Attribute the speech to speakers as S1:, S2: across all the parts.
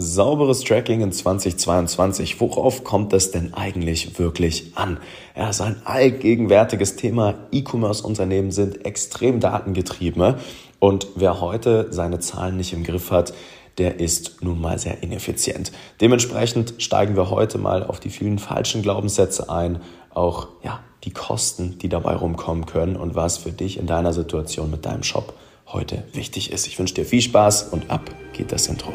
S1: Sauberes Tracking in 2022. Worauf kommt es denn eigentlich wirklich an? Ja, es ist ein allgegenwärtiges Thema. E-Commerce-Unternehmen sind extrem datengetrieben. Und wer heute seine Zahlen nicht im Griff hat, der ist nun mal sehr ineffizient. Dementsprechend steigen wir heute mal auf die vielen falschen Glaubenssätze ein, auch ja, die Kosten, die dabei rumkommen können und was für dich in deiner Situation mit deinem Shop heute wichtig ist. Ich wünsche dir viel Spaß und ab geht das Intro.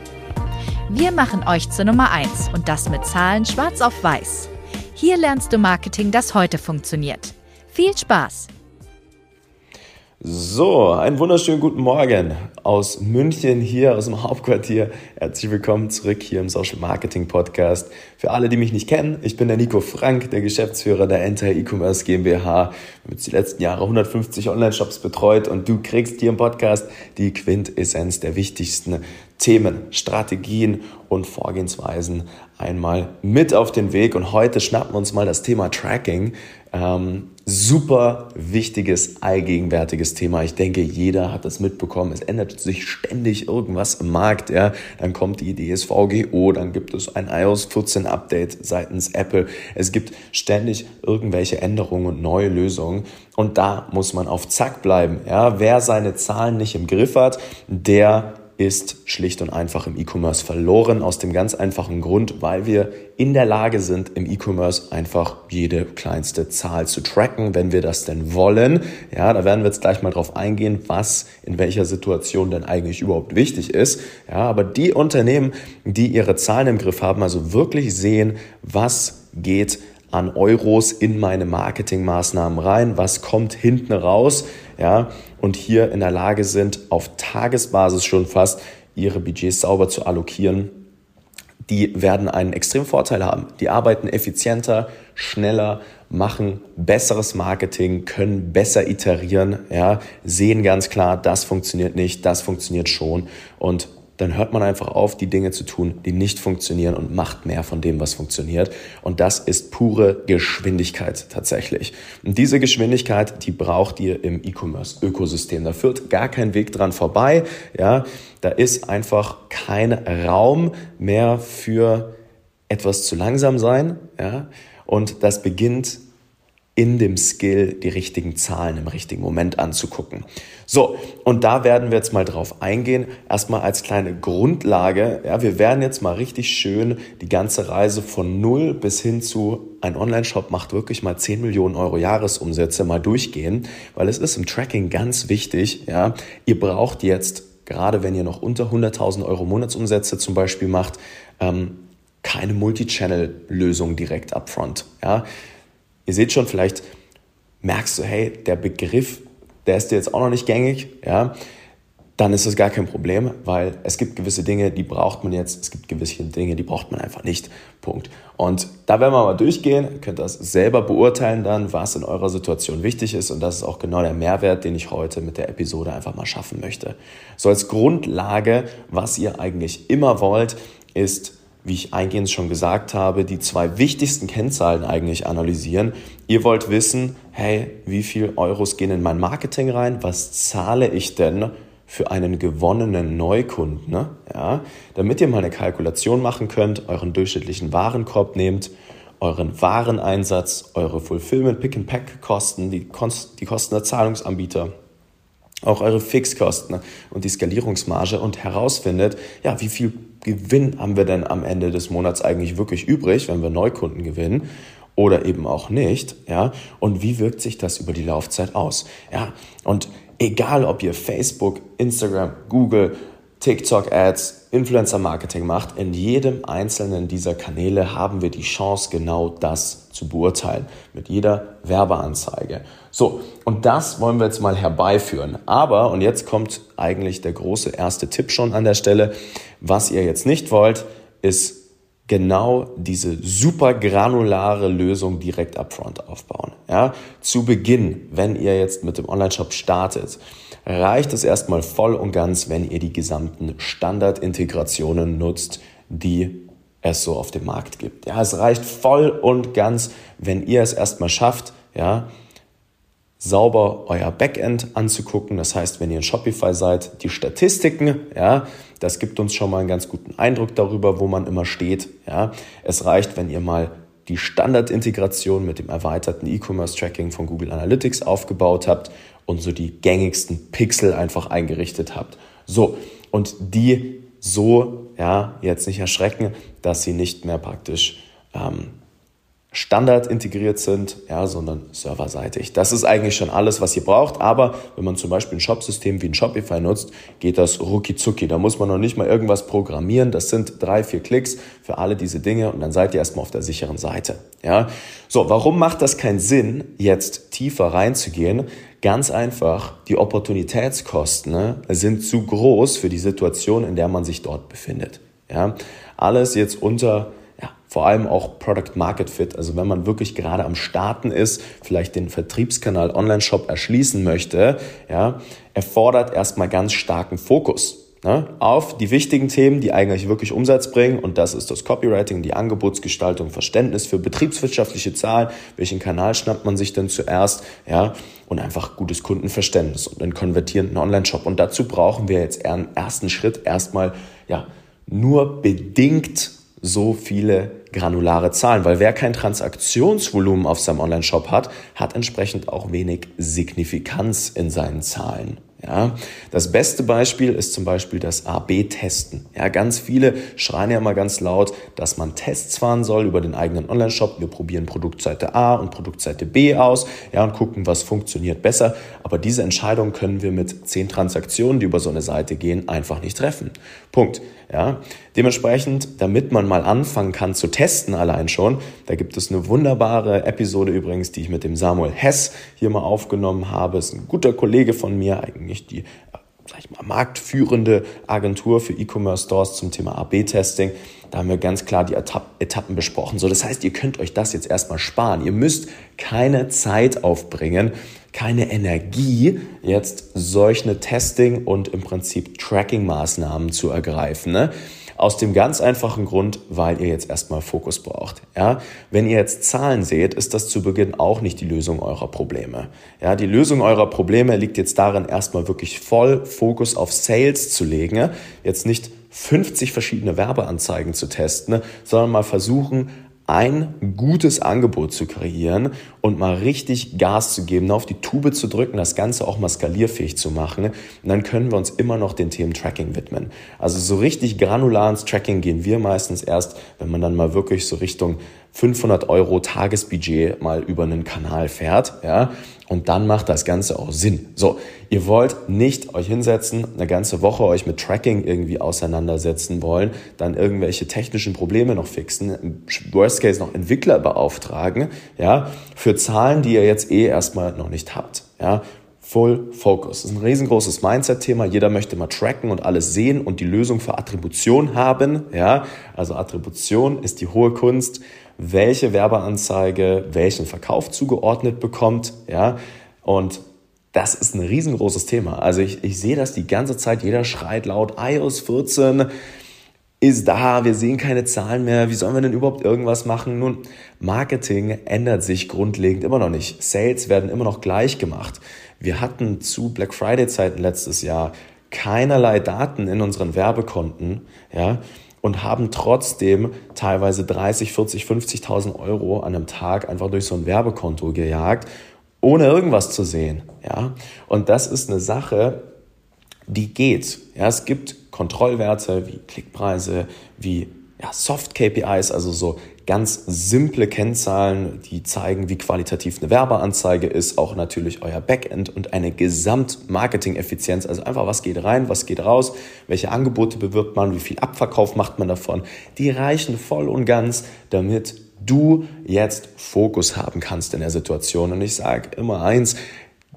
S2: Wir machen euch zur Nummer 1 und das mit Zahlen schwarz auf weiß. Hier lernst du Marketing, das heute funktioniert. Viel Spaß!
S1: So, einen wunderschönen guten Morgen aus München hier aus dem Hauptquartier. Herzlich willkommen zurück hier im Social Marketing Podcast. Für alle, die mich nicht kennen, ich bin der Nico Frank, der Geschäftsführer der Entire E-Commerce GmbH. Wir haben die letzten Jahre 150 Online-Shops betreut und du kriegst hier im Podcast die Quintessenz der wichtigsten Themen, Strategien und Vorgehensweisen einmal mit auf den Weg. Und heute schnappen wir uns mal das Thema Tracking. Ähm, super wichtiges, allgegenwärtiges Thema. Ich denke, jeder hat das mitbekommen. Es ändert sich ständig irgendwas im Markt. Ja. Dann kommt die DSVGO, dann gibt es ein iOS 14 Update seitens Apple. Es gibt ständig irgendwelche Änderungen und neue Lösungen. Und da muss man auf Zack bleiben. Ja. Wer seine Zahlen nicht im Griff hat, der ist schlicht und einfach im E-Commerce verloren. Aus dem ganz einfachen Grund, weil wir in der Lage sind, im E-Commerce einfach jede kleinste Zahl zu tracken, wenn wir das denn wollen. Ja, da werden wir jetzt gleich mal drauf eingehen, was in welcher Situation denn eigentlich überhaupt wichtig ist. Ja, aber die Unternehmen, die ihre Zahlen im Griff haben, also wirklich sehen, was geht an Euros in meine Marketingmaßnahmen rein, was kommt hinten raus, ja, und hier in der Lage sind, auf Tagesbasis schon fast ihre Budgets sauber zu allokieren, die werden einen extremen Vorteil haben. Die arbeiten effizienter, schneller, machen besseres Marketing, können besser iterieren, ja, sehen ganz klar, das funktioniert nicht, das funktioniert schon. Und dann hört man einfach auf, die Dinge zu tun, die nicht funktionieren und macht mehr von dem, was funktioniert. Und das ist pure Geschwindigkeit tatsächlich. Und diese Geschwindigkeit, die braucht ihr im E-Commerce-Ökosystem. Da führt gar kein Weg dran vorbei. Ja, da ist einfach kein Raum mehr für etwas zu langsam sein. Ja, und das beginnt in dem Skill die richtigen Zahlen im richtigen Moment anzugucken. So, und da werden wir jetzt mal drauf eingehen. Erstmal als kleine Grundlage. Ja, wir werden jetzt mal richtig schön die ganze Reise von null bis hin zu ein Online-Shop macht wirklich mal 10 Millionen Euro Jahresumsätze mal durchgehen, weil es ist im Tracking ganz wichtig. Ja, ihr braucht jetzt, gerade wenn ihr noch unter 100.000 Euro Monatsumsätze zum Beispiel macht, ähm, keine Multi-Channel-Lösung direkt upfront. Ja, Ihr seht schon, vielleicht merkst du, hey, der Begriff, der ist dir jetzt auch noch nicht gängig, ja, dann ist das gar kein Problem, weil es gibt gewisse Dinge, die braucht man jetzt, es gibt gewisse Dinge, die braucht man einfach nicht. Punkt. Und da werden wir mal durchgehen, könnt das selber beurteilen dann, was in eurer Situation wichtig ist und das ist auch genau der Mehrwert, den ich heute mit der Episode einfach mal schaffen möchte. So als Grundlage, was ihr eigentlich immer wollt, ist wie ich eingehend schon gesagt habe, die zwei wichtigsten Kennzahlen eigentlich analysieren. Ihr wollt wissen, hey, wie viel Euros gehen in mein Marketing rein? Was zahle ich denn für einen gewonnenen Neukunden? Ne? Ja, damit ihr mal eine Kalkulation machen könnt, euren durchschnittlichen Warenkorb nehmt, euren Wareneinsatz, eure Fulfillment, Pick and Pack Kosten, die, Kosten, die Kosten der Zahlungsanbieter, auch eure Fixkosten und die Skalierungsmarge und herausfindet, ja, wie viel Gewinn haben wir denn am Ende des Monats eigentlich wirklich übrig, wenn wir Neukunden gewinnen oder eben auch nicht, ja? Und wie wirkt sich das über die Laufzeit aus? Ja? Und egal, ob ihr Facebook, Instagram, Google, TikTok Ads, Influencer Marketing macht, in jedem einzelnen dieser Kanäle haben wir die Chance, genau das zu beurteilen. Mit jeder Werbeanzeige. So, und das wollen wir jetzt mal herbeiführen. Aber, und jetzt kommt eigentlich der große erste Tipp schon an der Stelle, was ihr jetzt nicht wollt, ist genau diese super granulare Lösung direkt upfront aufbauen. Ja, zu Beginn, wenn ihr jetzt mit dem Online-Shop startet, reicht es erstmal voll und ganz, wenn ihr die gesamten Standardintegrationen nutzt, die es so auf dem Markt gibt. Ja, es reicht voll und ganz, wenn ihr es erstmal schafft, ja, sauber euer Backend anzugucken. Das heißt, wenn ihr in Shopify seid, die Statistiken, ja, das gibt uns schon mal einen ganz guten Eindruck darüber, wo man immer steht. Ja. Es reicht, wenn ihr mal die Standardintegration mit dem erweiterten E-Commerce-Tracking von Google Analytics aufgebaut habt und so die gängigsten Pixel einfach eingerichtet habt. So, und die so ja, jetzt nicht erschrecken, dass sie nicht mehr praktisch ähm, Standard integriert sind, ja, sondern serverseitig. Das ist eigentlich schon alles, was ihr braucht. Aber wenn man zum Beispiel ein Shopsystem wie ein Shopify nutzt, geht das rucki zucki. Da muss man noch nicht mal irgendwas programmieren. Das sind drei, vier Klicks für alle diese Dinge und dann seid ihr erstmal auf der sicheren Seite. Ja, so. Warum macht das keinen Sinn, jetzt tiefer reinzugehen? Ganz einfach, die Opportunitätskosten ne, sind zu groß für die Situation, in der man sich dort befindet. Ja, alles jetzt unter vor allem auch Product Market Fit. Also wenn man wirklich gerade am Starten ist, vielleicht den Vertriebskanal Online-Shop erschließen möchte, ja, erfordert erstmal ganz starken Fokus. Ne, auf die wichtigen Themen, die eigentlich wirklich Umsatz bringen. Und das ist das Copywriting, die Angebotsgestaltung, Verständnis für betriebswirtschaftliche Zahlen. Welchen Kanal schnappt man sich denn zuerst? Ja, und einfach gutes Kundenverständnis und einen konvertierenden Online-Shop. Und dazu brauchen wir jetzt einen ersten Schritt erstmal, ja, nur bedingt so viele granulare Zahlen, weil wer kein Transaktionsvolumen auf seinem Online-Shop hat, hat entsprechend auch wenig Signifikanz in seinen Zahlen. Ja, das beste Beispiel ist zum Beispiel das AB-Testen. Ja, ganz viele schreien ja immer ganz laut, dass man Tests fahren soll über den eigenen Online-Shop. Wir probieren Produktseite A und Produktseite B aus, ja, und gucken, was funktioniert besser. Aber diese Entscheidung können wir mit zehn Transaktionen, die über so eine Seite gehen, einfach nicht treffen. Punkt. Ja, dementsprechend, damit man mal anfangen kann zu testen allein schon, da gibt es eine wunderbare Episode übrigens, die ich mit dem Samuel Hess hier mal aufgenommen habe. Ist ein guter Kollege von mir, eigentlich die sag ich mal, marktführende Agentur für E-Commerce-Stores zum Thema AB-Testing. Da haben wir ganz klar die Etappen besprochen. So, das heißt, ihr könnt euch das jetzt erstmal sparen. Ihr müsst keine Zeit aufbringen, keine Energie, jetzt solche Testing- und im Prinzip Tracking-Maßnahmen zu ergreifen. Ne? Aus dem ganz einfachen Grund, weil ihr jetzt erstmal Fokus braucht. Ja? Wenn ihr jetzt Zahlen seht, ist das zu Beginn auch nicht die Lösung eurer Probleme. Ja? Die Lösung eurer Probleme liegt jetzt darin, erstmal wirklich voll Fokus auf Sales zu legen. Jetzt nicht 50 verschiedene Werbeanzeigen zu testen, sondern mal versuchen, ein gutes Angebot zu kreieren und mal richtig Gas zu geben, auf die Tube zu drücken, das Ganze auch mal skalierfähig zu machen. Und dann können wir uns immer noch den Themen Tracking widmen. Also so richtig granular ins Tracking gehen wir meistens erst, wenn man dann mal wirklich so Richtung 500 Euro Tagesbudget mal über einen Kanal fährt, ja, und dann macht das Ganze auch Sinn. So, ihr wollt nicht euch hinsetzen, eine ganze Woche euch mit Tracking irgendwie auseinandersetzen wollen, dann irgendwelche technischen Probleme noch fixen, worst case noch Entwickler beauftragen, ja, für Zahlen, die ihr jetzt eh erstmal noch nicht habt, ja. Full Focus. Das ist ein riesengroßes Mindset-Thema. Jeder möchte mal tracken und alles sehen und die Lösung für Attribution haben. Ja, also Attribution ist die hohe Kunst welche Werbeanzeige welchen Verkauf zugeordnet bekommt, ja, und das ist ein riesengroßes Thema. Also ich, ich sehe das die ganze Zeit, jeder schreit laut, iOS 14 ist da, wir sehen keine Zahlen mehr, wie sollen wir denn überhaupt irgendwas machen? Nun, Marketing ändert sich grundlegend immer noch nicht. Sales werden immer noch gleich gemacht. Wir hatten zu Black Friday Zeiten letztes Jahr keinerlei Daten in unseren Werbekonten, ja, und haben trotzdem teilweise 30, 40, 50.000 Euro an einem Tag einfach durch so ein Werbekonto gejagt, ohne irgendwas zu sehen. Ja? Und das ist eine Sache, die geht. Ja, es gibt Kontrollwerte wie Klickpreise, wie ja, Soft-KPIs, also so ganz simple Kennzahlen, die zeigen, wie qualitativ eine Werbeanzeige ist, auch natürlich euer Backend und eine Gesamtmarketing-Effizienz, also einfach was geht rein, was geht raus, welche Angebote bewirbt man, wie viel Abverkauf macht man davon, die reichen voll und ganz, damit du jetzt Fokus haben kannst in der Situation. Und ich sage immer eins,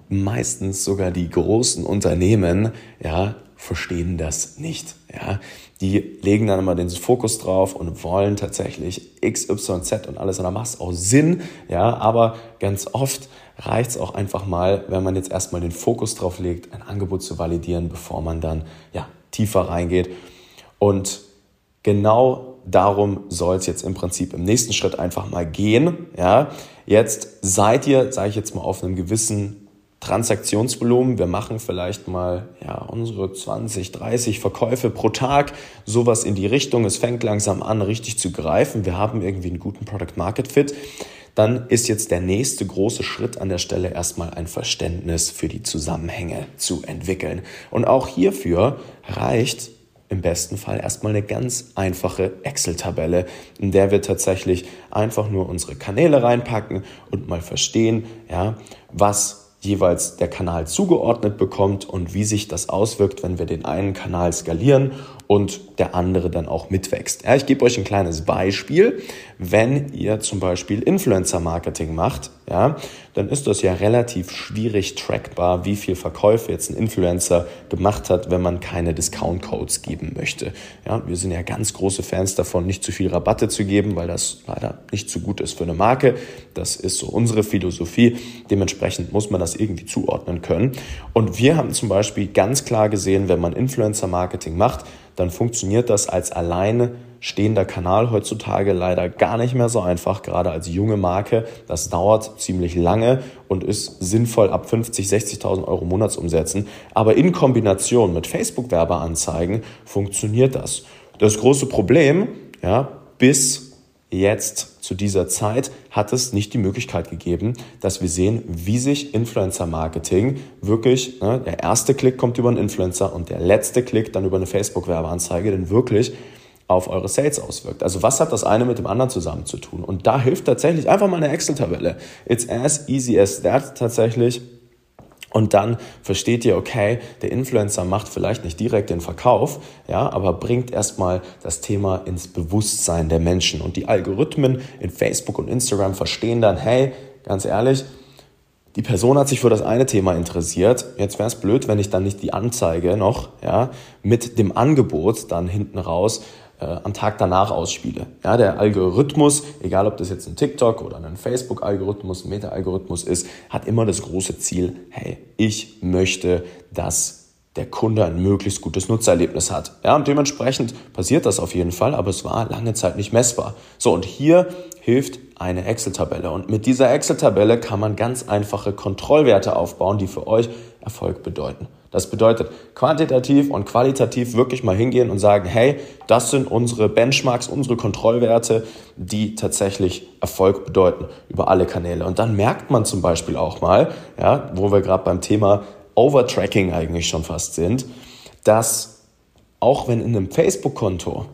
S1: meistens sogar die großen Unternehmen, ja, verstehen das nicht. Ja? Die legen dann immer den Fokus drauf und wollen tatsächlich X, Y, Z und alles und da macht es auch Sinn, ja, aber ganz oft reicht es auch einfach mal, wenn man jetzt erstmal den Fokus drauf legt, ein Angebot zu validieren, bevor man dann ja, tiefer reingeht. Und genau darum soll es jetzt im Prinzip im nächsten Schritt einfach mal gehen. Ja, jetzt seid ihr, sage ich jetzt mal, auf einem gewissen Transaktionsvolumen. Wir machen vielleicht mal ja, unsere 20, 30 Verkäufe pro Tag, sowas in die Richtung. Es fängt langsam an, richtig zu greifen. Wir haben irgendwie einen guten Product Market Fit. Dann ist jetzt der nächste große Schritt an der Stelle erstmal ein Verständnis für die Zusammenhänge zu entwickeln. Und auch hierfür reicht im besten Fall erstmal eine ganz einfache Excel-Tabelle, in der wir tatsächlich einfach nur unsere Kanäle reinpacken und mal verstehen, ja, was jeweils der Kanal zugeordnet bekommt und wie sich das auswirkt, wenn wir den einen Kanal skalieren und der andere dann auch mitwächst. Ja, ich gebe euch ein kleines Beispiel. Wenn ihr zum Beispiel Influencer-Marketing macht, ja, dann ist das ja relativ schwierig trackbar, wie viel Verkäufe jetzt ein Influencer gemacht hat, wenn man keine Discount-Codes geben möchte. Ja, wir sind ja ganz große Fans davon, nicht zu viel Rabatte zu geben, weil das leider nicht so gut ist für eine Marke. Das ist so unsere Philosophie. Dementsprechend muss man das irgendwie zuordnen können. Und wir haben zum Beispiel ganz klar gesehen, wenn man Influencer-Marketing macht, dann funktioniert das als alleine stehender Kanal heutzutage leider gar nicht mehr so einfach, gerade als junge Marke. Das dauert ziemlich lange und ist sinnvoll ab 50, 60.000 Euro Monatsumsätzen. Aber in Kombination mit Facebook-Werbeanzeigen funktioniert das. Das große Problem, ja, bis jetzt zu dieser Zeit hat es nicht die Möglichkeit gegeben, dass wir sehen, wie sich Influencer-Marketing wirklich, ne, der erste Klick kommt über einen Influencer und der letzte Klick dann über eine Facebook-Werbeanzeige, denn wirklich auf eure Sales auswirkt. Also was hat das eine mit dem anderen zusammen zu tun? Und da hilft tatsächlich einfach mal eine Excel-Tabelle. It's as easy as that tatsächlich und dann versteht ihr, okay, der Influencer macht vielleicht nicht direkt den Verkauf, ja, aber bringt erstmal das Thema ins Bewusstsein der Menschen. Und die Algorithmen in Facebook und Instagram verstehen dann, hey, ganz ehrlich, die Person hat sich für das eine Thema interessiert. Jetzt wäre es blöd, wenn ich dann nicht die Anzeige noch ja, mit dem Angebot dann hinten raus äh, am Tag danach ausspiele. Ja, der Algorithmus, egal ob das jetzt ein TikTok oder ein Facebook-Algorithmus, ein Meta-Algorithmus ist, hat immer das große Ziel, hey, ich möchte, dass der Kunde ein möglichst gutes Nutzererlebnis hat. Ja, und dementsprechend passiert das auf jeden Fall, aber es war lange Zeit nicht messbar. So, und hier hilft eine Excel-Tabelle. Und mit dieser Excel-Tabelle kann man ganz einfache Kontrollwerte aufbauen, die für euch Erfolg bedeuten. Das bedeutet quantitativ und qualitativ wirklich mal hingehen und sagen, hey, das sind unsere Benchmarks, unsere Kontrollwerte, die tatsächlich Erfolg bedeuten über alle Kanäle. Und dann merkt man zum Beispiel auch mal, ja, wo wir gerade beim Thema Overtracking eigentlich schon fast sind, dass auch wenn in einem Facebook-Konto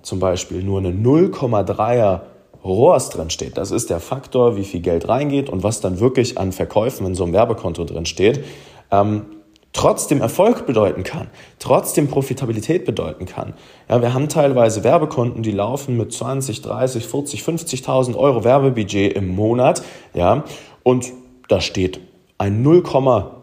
S1: zum Beispiel nur eine 0,3er ROAS drin steht, das ist der Faktor, wie viel Geld reingeht und was dann wirklich an Verkäufen in so einem Werbekonto drin steht, ähm, trotzdem Erfolg bedeuten kann, trotzdem Profitabilität bedeuten kann. Ja, wir haben teilweise Werbekonten, die laufen mit 20, 30, 40, 50.000 Euro Werbebudget im Monat, ja, und da steht ein 0,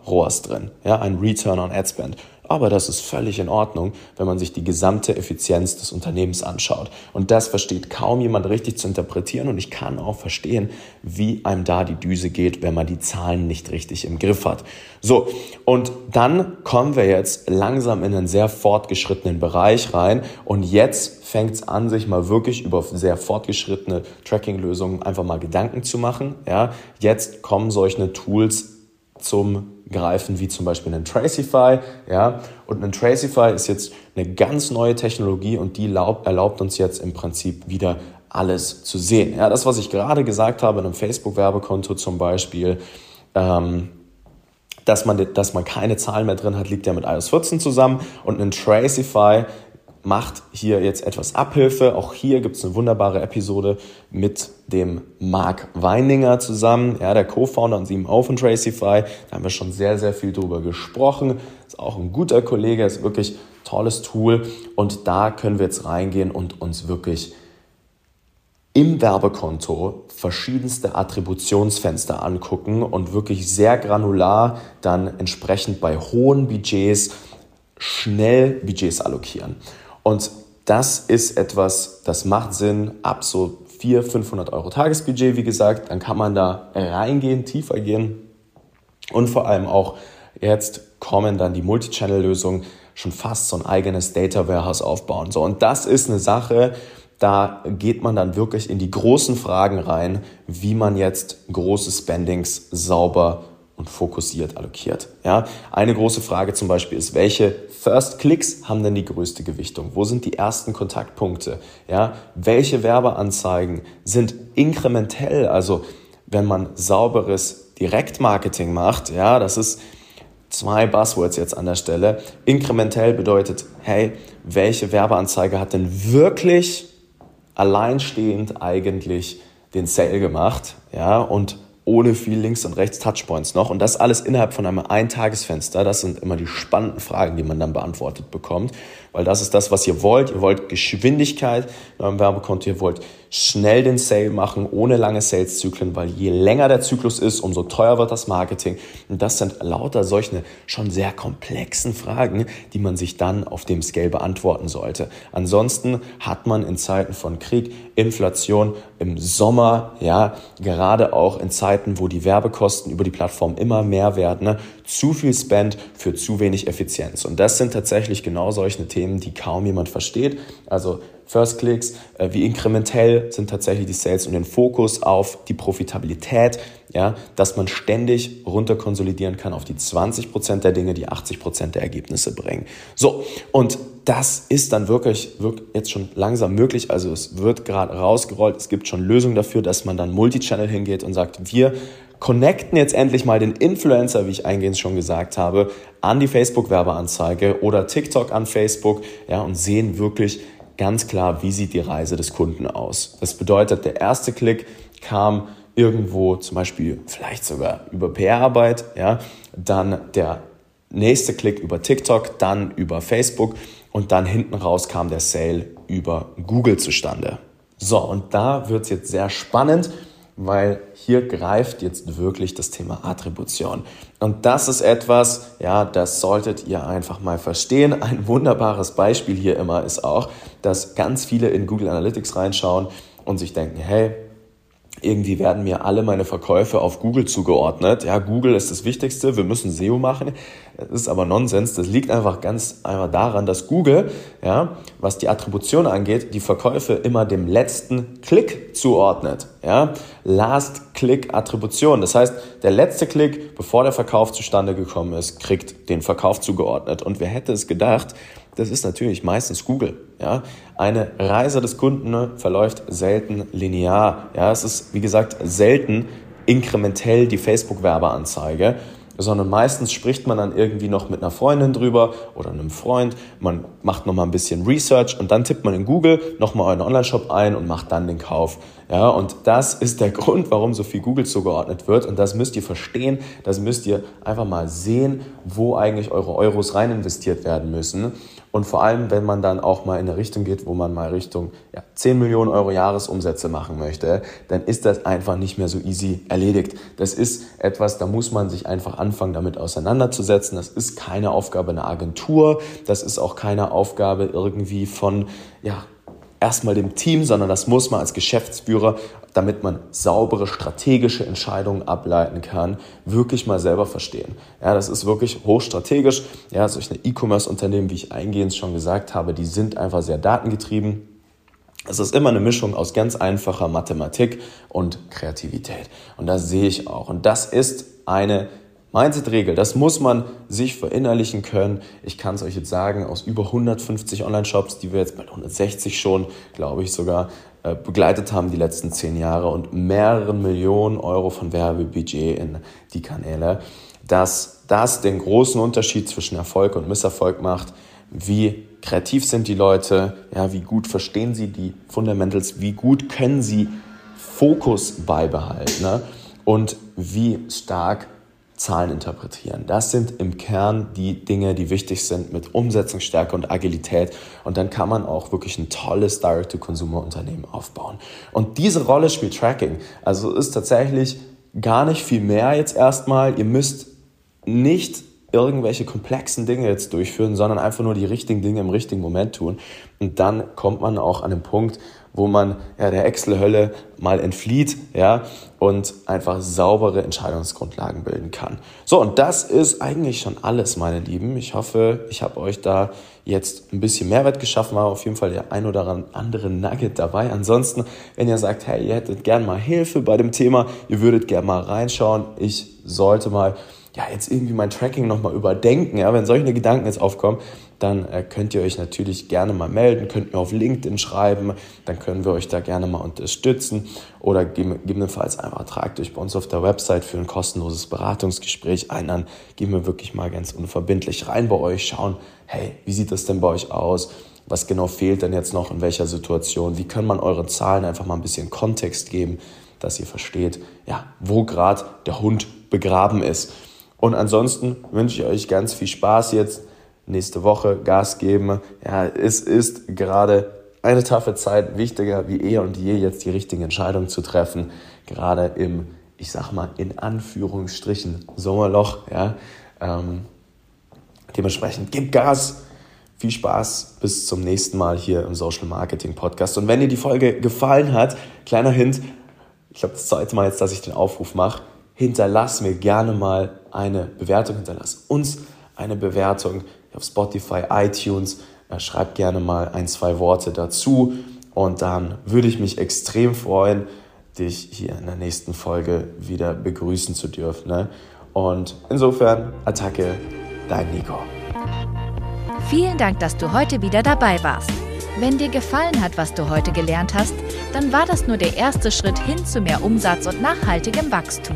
S1: ROAS drin, ja, ein Return on Ad Spend. Aber das ist völlig in Ordnung, wenn man sich die gesamte Effizienz des Unternehmens anschaut. Und das versteht kaum jemand richtig zu interpretieren. Und ich kann auch verstehen, wie einem da die Düse geht, wenn man die Zahlen nicht richtig im Griff hat. So, und dann kommen wir jetzt langsam in einen sehr fortgeschrittenen Bereich rein. Und jetzt fängt es an, sich mal wirklich über sehr fortgeschrittene Tracking-Lösungen einfach mal Gedanken zu machen. Ja, jetzt kommen solche Tools zum Greifen, wie zum Beispiel einen Tracify. Ja? Und ein Tracify ist jetzt eine ganz neue Technologie und die erlaubt, uns jetzt im Prinzip wieder alles zu sehen. Ja, das, was ich gerade gesagt habe, in einem Facebook-Werbekonto zum Beispiel, ähm, dass man, dass man keine Zahlen mehr drin hat, liegt ja mit iOS 14 zusammen. Und ein Tracify macht hier jetzt etwas Abhilfe. Auch hier gibt es eine wunderbare Episode mit dem Mark Weininger zusammen, ja, der Co-Founder und CMO von Tracify. Da haben wir schon sehr, sehr viel drüber gesprochen. Ist auch ein guter Kollege, ist wirklich ein tolles Tool. Und da können wir jetzt reingehen und uns wirklich im Werbekonto verschiedenste Attributionsfenster angucken und wirklich sehr granular dann entsprechend bei hohen Budgets schnell Budgets allokieren. Und das ist etwas, das macht Sinn ab so 400, 500 Euro Tagesbudget, wie gesagt. Dann kann man da reingehen, tiefer gehen. Und vor allem auch jetzt kommen dann die Multichannel-Lösungen schon fast so ein eigenes Data Warehouse aufbauen. So, und das ist eine Sache, da geht man dann wirklich in die großen Fragen rein, wie man jetzt große Spendings sauber und fokussiert allokiert. Ja, eine große Frage zum Beispiel ist, welche First Clicks haben denn die größte Gewichtung? Wo sind die ersten Kontaktpunkte? Ja, welche Werbeanzeigen sind inkrementell? Also, wenn man sauberes Direktmarketing macht, ja, das ist zwei Buzzwords jetzt an der Stelle. Inkrementell bedeutet, hey, welche Werbeanzeige hat denn wirklich alleinstehend eigentlich den Sale gemacht? Ja, und ohne viel links und rechts Touchpoints noch. Und das alles innerhalb von einem Eintagesfenster. Das sind immer die spannenden Fragen, die man dann beantwortet bekommt. Weil das ist das, was ihr wollt. Ihr wollt Geschwindigkeit in eurem Werbekonto. Ihr wollt schnell den Sale machen, ohne lange Saleszyklen, weil je länger der Zyklus ist, umso teuer wird das Marketing. Und das sind lauter solche schon sehr komplexen Fragen, die man sich dann auf dem Scale beantworten sollte. Ansonsten hat man in Zeiten von Krieg, Inflation, im Sommer, ja, gerade auch in Zeiten, wo die Werbekosten über die Plattform immer mehr werden, ne, zu viel Spend für zu wenig Effizienz. Und das sind tatsächlich genau solche Themen, die kaum jemand versteht. Also First Clicks, äh, wie inkrementell sind tatsächlich die Sales und den Fokus auf die Profitabilität, ja, dass man ständig runterkonsolidieren kann auf die 20% der Dinge, die 80% der Ergebnisse bringen. So, und das ist dann wirklich, wirklich jetzt schon langsam möglich. Also es wird gerade rausgerollt, es gibt schon Lösungen dafür, dass man dann Multichannel hingeht und sagt, wir connecten jetzt endlich mal den Influencer, wie ich eingehend schon gesagt habe, an die Facebook-Werbeanzeige oder TikTok an Facebook, ja, und sehen wirklich, ganz klar, wie sieht die Reise des Kunden aus. Das bedeutet, der erste Klick kam irgendwo zum Beispiel vielleicht sogar über PR-Arbeit, ja, dann der nächste Klick über TikTok, dann über Facebook und dann hinten raus kam der Sale über Google zustande. So, und da wird es jetzt sehr spannend, weil hier greift jetzt wirklich das Thema Attribution. Und das ist etwas, ja, das solltet ihr einfach mal verstehen. Ein wunderbares Beispiel hier immer ist auch, dass ganz viele in Google Analytics reinschauen und sich denken, hey, irgendwie werden mir alle meine Verkäufe auf Google zugeordnet. Ja, Google ist das Wichtigste, wir müssen SEO machen. Das ist aber Nonsens. Das liegt einfach ganz einfach daran, dass Google, ja, was die Attribution angeht, die Verkäufe immer dem letzten Klick zuordnet. Ja, Last Click Attribution. Das heißt, der letzte Klick, bevor der Verkauf zustande gekommen ist, kriegt den Verkauf zugeordnet. Und wer hätte es gedacht, das ist natürlich meistens Google. Ja? Eine Reise des Kunden verläuft selten linear. Ja? Es ist, wie gesagt, selten inkrementell die Facebook-Werbeanzeige, sondern meistens spricht man dann irgendwie noch mit einer Freundin drüber oder einem Freund. Man macht nochmal ein bisschen Research und dann tippt man in Google nochmal euren Online-Shop ein und macht dann den Kauf. Ja, und das ist der Grund, warum so viel Google zugeordnet wird. Und das müsst ihr verstehen. Das müsst ihr einfach mal sehen, wo eigentlich eure Euros rein investiert werden müssen. Und vor allem, wenn man dann auch mal in eine Richtung geht, wo man mal Richtung ja, 10 Millionen Euro Jahresumsätze machen möchte, dann ist das einfach nicht mehr so easy erledigt. Das ist etwas, da muss man sich einfach anfangen, damit auseinanderzusetzen. Das ist keine Aufgabe einer Agentur. Das ist auch keine Aufgabe irgendwie von, ja, erstmal dem Team, sondern das muss man als Geschäftsführer, damit man saubere strategische Entscheidungen ableiten kann, wirklich mal selber verstehen. Ja, das ist wirklich hochstrategisch. Ja, solche E-Commerce-Unternehmen, wie ich eingehend schon gesagt habe, die sind einfach sehr datengetrieben. Es ist immer eine Mischung aus ganz einfacher Mathematik und Kreativität. Und das sehe ich auch. Und das ist eine Mindset-Regel, das muss man sich verinnerlichen können. Ich kann es euch jetzt sagen, aus über 150 Online-Shops, die wir jetzt bald 160 schon, glaube ich sogar, äh, begleitet haben die letzten zehn Jahre und mehreren Millionen Euro von Werbebudget in die Kanäle, dass das den großen Unterschied zwischen Erfolg und Misserfolg macht. Wie kreativ sind die Leute? Ja, wie gut verstehen sie die Fundamentals? Wie gut können sie Fokus beibehalten? Ne? Und wie stark Zahlen interpretieren. Das sind im Kern die Dinge, die wichtig sind mit Umsetzungsstärke und Agilität. Und dann kann man auch wirklich ein tolles Direct-to-Consumer-Unternehmen aufbauen. Und diese Rolle spielt Tracking. Also ist tatsächlich gar nicht viel mehr jetzt erstmal. Ihr müsst nicht irgendwelche komplexen Dinge jetzt durchführen, sondern einfach nur die richtigen Dinge im richtigen Moment tun. Und dann kommt man auch an den Punkt, wo man ja, der Excel-Hölle mal entflieht ja, und einfach saubere Entscheidungsgrundlagen bilden kann. So, und das ist eigentlich schon alles, meine Lieben. Ich hoffe, ich habe euch da jetzt ein bisschen Mehrwert geschaffen, war auf jeden Fall der ein oder andere Nugget dabei. Ansonsten, wenn ihr sagt, hey, ihr hättet gern mal Hilfe bei dem Thema, ihr würdet gern mal reinschauen, ich sollte mal ja, jetzt irgendwie mein Tracking nochmal überdenken, ja, wenn solche Gedanken jetzt aufkommen, dann äh, könnt ihr euch natürlich gerne mal melden, könnt mir auf LinkedIn schreiben, dann können wir euch da gerne mal unterstützen oder gegebenenfalls einfach tragt euch bei uns auf der Website für ein kostenloses Beratungsgespräch ein, dann gehen wir wirklich mal ganz unverbindlich rein bei euch, schauen, hey, wie sieht das denn bei euch aus? Was genau fehlt denn jetzt noch in welcher Situation? Wie kann man euren Zahlen einfach mal ein bisschen Kontext geben, dass ihr versteht, ja, wo gerade der Hund begraben ist. Und ansonsten wünsche ich euch ganz viel Spaß jetzt nächste Woche Gas geben. Ja, es ist gerade eine taffe Zeit, wichtiger wie eh und je, jetzt die richtigen Entscheidungen zu treffen. Gerade im, ich sag mal, in Anführungsstrichen Sommerloch. Ja. Ähm, dementsprechend gib Gas. Viel Spaß, bis zum nächsten Mal hier im Social Marketing Podcast. Und wenn dir die Folge gefallen hat, kleiner Hint, ich glaube, das zweite Mal jetzt, dass ich den Aufruf mache, hinterlass mir gerne mal eine Bewertung, hinterlass uns eine Bewertung auf Spotify, iTunes. Äh, schreib gerne mal ein, zwei Worte dazu und dann würde ich mich extrem freuen, dich hier in der nächsten Folge wieder begrüßen zu dürfen. Ne? Und insofern, Attacke, dein Nico.
S2: Vielen Dank, dass du heute wieder dabei warst. Wenn dir gefallen hat, was du heute gelernt hast, dann war das nur der erste Schritt hin zu mehr Umsatz und nachhaltigem Wachstum.